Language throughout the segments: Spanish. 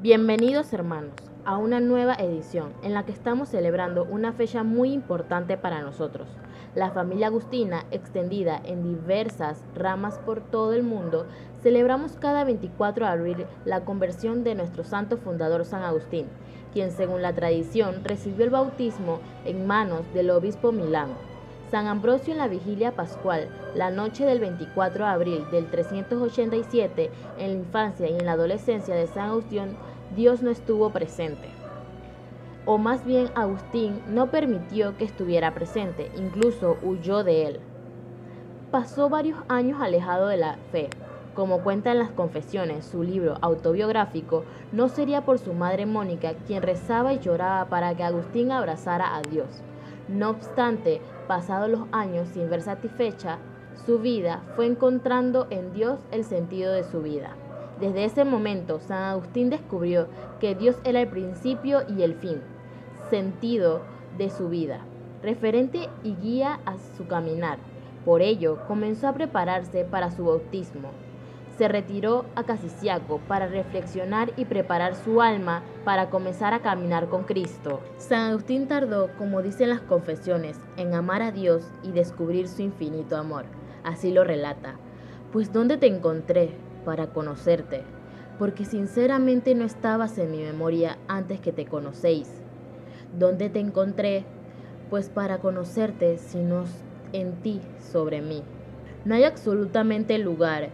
Bienvenidos hermanos a una nueva edición en la que estamos celebrando una fecha muy importante para nosotros. La familia agustina, extendida en diversas ramas por todo el mundo, celebramos cada 24 de abril la conversión de nuestro santo fundador San Agustín, quien según la tradición recibió el bautismo en manos del obispo Milán. San Ambrosio en la vigilia pascual, la noche del 24 de abril del 387, en la infancia y en la adolescencia de San Agustín, Dios no estuvo presente. O más bien Agustín no permitió que estuviera presente, incluso huyó de él. Pasó varios años alejado de la fe. Como cuenta en las confesiones, su libro autobiográfico, no sería por su madre Mónica quien rezaba y lloraba para que Agustín abrazara a Dios. No obstante, pasados los años sin ver satisfecha su vida, fue encontrando en Dios el sentido de su vida. Desde ese momento, San Agustín descubrió que Dios era el principio y el fin, sentido de su vida, referente y guía a su caminar. Por ello, comenzó a prepararse para su bautismo. Se retiró a Casiciaco para reflexionar y preparar su alma para comenzar a caminar con Cristo. San Agustín tardó, como dicen las confesiones, en amar a Dios y descubrir su infinito amor. Así lo relata. Pues ¿dónde te encontré? para conocerte, porque sinceramente no estabas en mi memoria antes que te conocéis. ¿Dónde te encontré? Pues para conocerte, sino en ti sobre mí. No hay absolutamente lugar,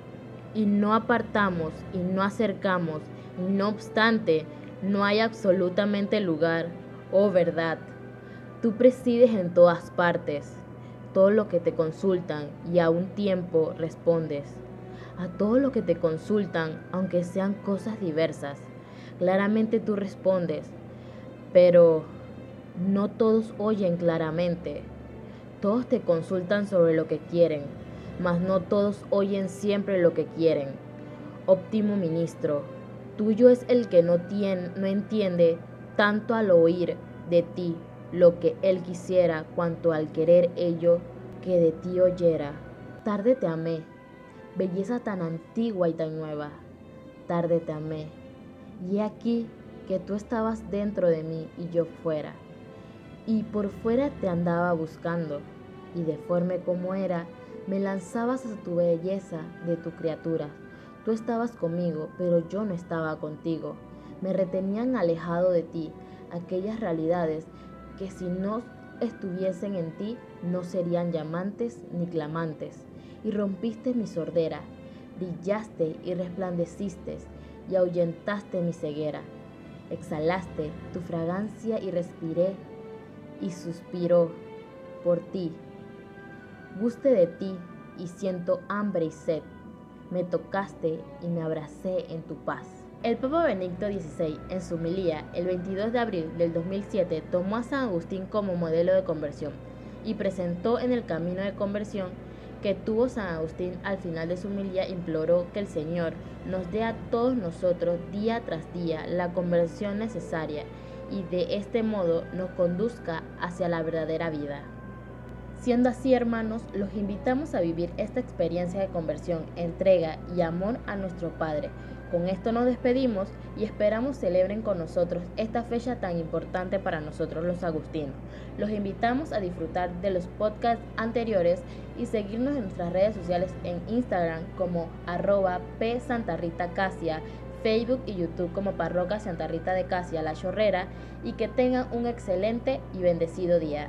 y no apartamos y no acercamos, y no obstante, no hay absolutamente lugar, oh verdad. Tú presides en todas partes, todo lo que te consultan, y a un tiempo respondes a todo lo que te consultan, aunque sean cosas diversas. Claramente tú respondes, pero no todos oyen claramente. Todos te consultan sobre lo que quieren, mas no todos oyen siempre lo que quieren. Óptimo ministro, tuyo es el que no, entiende tanto al oír de ti lo que él quisiera, cuanto al querer ello que de ti oyera. Tarde te amé, belleza tan antigua y tan nueva. Tarde te amé, y aquí que tú estabas dentro de mí y yo fuera. Y por fuera te andaba buscando, y deforme como era, me lanzabas a tu belleza de tu criatura. Tú estabas conmigo, pero yo no estaba contigo. Me retenían alejado de ti aquellas realidades que si no estuviesen en ti no serían llamantes ni clamantes y rompiste mi sordera, brillaste y resplandeciste y ahuyentaste mi ceguera. Exhalaste tu fragancia y respiré y suspiró por ti. Guste de ti y siento hambre y sed. Me tocaste y me abracé en tu paz. El Papa Benedicto XVI, en su homilía el 22 de abril del 2007, tomó a San Agustín como modelo de conversión y presentó en el camino de conversión que tuvo San Agustín al final de su humildad imploró que el Señor nos dé a todos nosotros día tras día la conversión necesaria y de este modo nos conduzca hacia la verdadera vida. Siendo así, hermanos, los invitamos a vivir esta experiencia de conversión, entrega y amor a nuestro Padre con esto nos despedimos y esperamos celebren con nosotros esta fecha tan importante para nosotros los agustinos. Los invitamos a disfrutar de los podcasts anteriores y seguirnos en nuestras redes sociales en Instagram como arroba P Santa Rita Casia, Facebook y YouTube como Parroquia Santa Rita de Casia La Chorrera y que tengan un excelente y bendecido día.